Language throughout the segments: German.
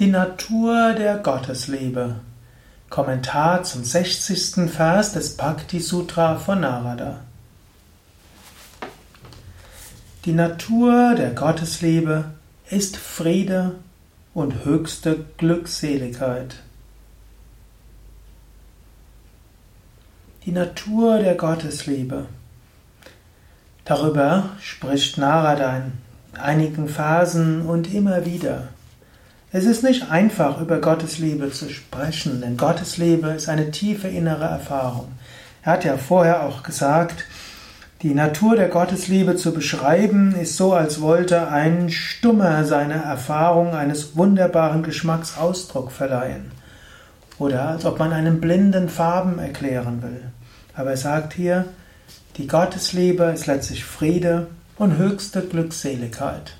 Die Natur der Gottesliebe. Kommentar zum 60. Vers des Bhakti Sutra von Narada. Die Natur der Gottesliebe ist Friede und höchste Glückseligkeit. Die Natur der Gottesliebe. Darüber spricht Narada in einigen Phasen und immer wieder. Es ist nicht einfach, über Gottes Liebe zu sprechen, denn Gottes Liebe ist eine tiefe innere Erfahrung. Er hat ja vorher auch gesagt, die Natur der Gottesliebe zu beschreiben, ist so, als wollte ein Stummer seiner Erfahrung eines wunderbaren Geschmacks Ausdruck verleihen. Oder als ob man einen blinden Farben erklären will. Aber er sagt hier, die Gottesliebe ist letztlich Friede und höchste Glückseligkeit.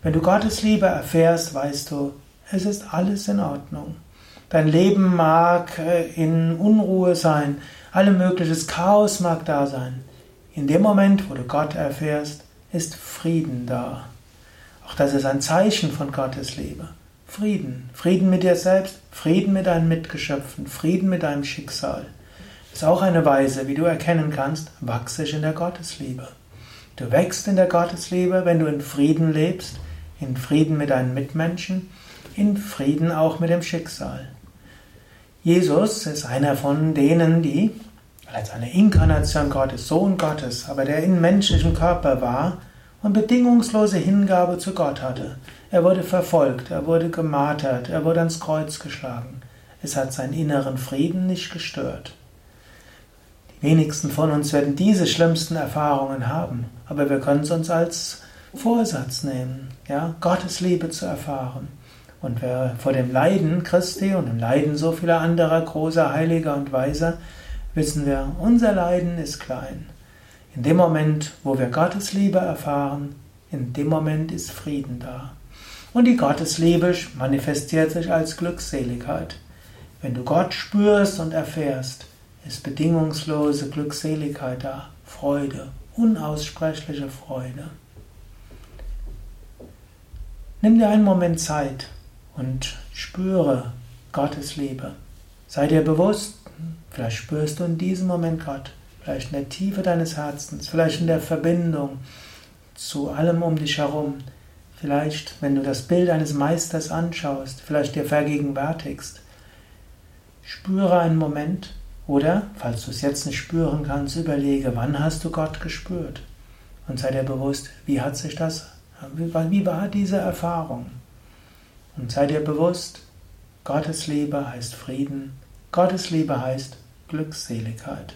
Wenn du Gottes Liebe erfährst, weißt du, es ist alles in Ordnung. Dein Leben mag äh, in Unruhe sein, alle mögliches Chaos mag da sein. In dem Moment, wo du Gott erfährst, ist Frieden da. Auch das ist ein Zeichen von Gottes Liebe. Frieden. Frieden mit dir selbst, Frieden mit deinen Mitgeschöpfen, Frieden mit deinem Schicksal. Das ist auch eine Weise, wie du erkennen kannst, wachse ich in der Gottesliebe. Du wächst in der Gottesliebe, wenn du in Frieden lebst, in Frieden mit deinen Mitmenschen, in Frieden auch mit dem Schicksal. Jesus ist einer von denen, die als eine Inkarnation Gottes, Sohn Gottes, aber der in menschlichem Körper war und bedingungslose Hingabe zu Gott hatte. Er wurde verfolgt, er wurde gemartert, er wurde ans Kreuz geschlagen. Es hat seinen inneren Frieden nicht gestört. Die wenigsten von uns werden diese schlimmsten Erfahrungen haben, aber wir können es uns als Vorsatz nehmen, ja, Gottes Liebe zu erfahren. Und wer vor dem Leiden Christi und dem Leiden so vieler anderer großer Heiliger und Weiser, wissen wir, unser Leiden ist klein. In dem Moment, wo wir Gottes Liebe erfahren, in dem Moment ist Frieden da. Und die Gottesliebe manifestiert sich als Glückseligkeit. Wenn du Gott spürst und erfährst, ist bedingungslose Glückseligkeit da, Freude, unaussprechliche Freude. Nimm dir einen Moment Zeit und spüre Gottes Liebe. Sei dir bewusst, vielleicht spürst du in diesem Moment Gott, vielleicht in der Tiefe deines Herzens, vielleicht in der Verbindung zu allem um dich herum, vielleicht wenn du das Bild eines Meisters anschaust, vielleicht dir vergegenwärtigst. Spüre einen Moment oder, falls du es jetzt nicht spüren kannst, überlege, wann hast du Gott gespürt? Und sei dir bewusst, wie hat sich das wie war diese Erfahrung? Und sei dir bewusst, Gottes Liebe heißt Frieden, Gottes Liebe heißt Glückseligkeit.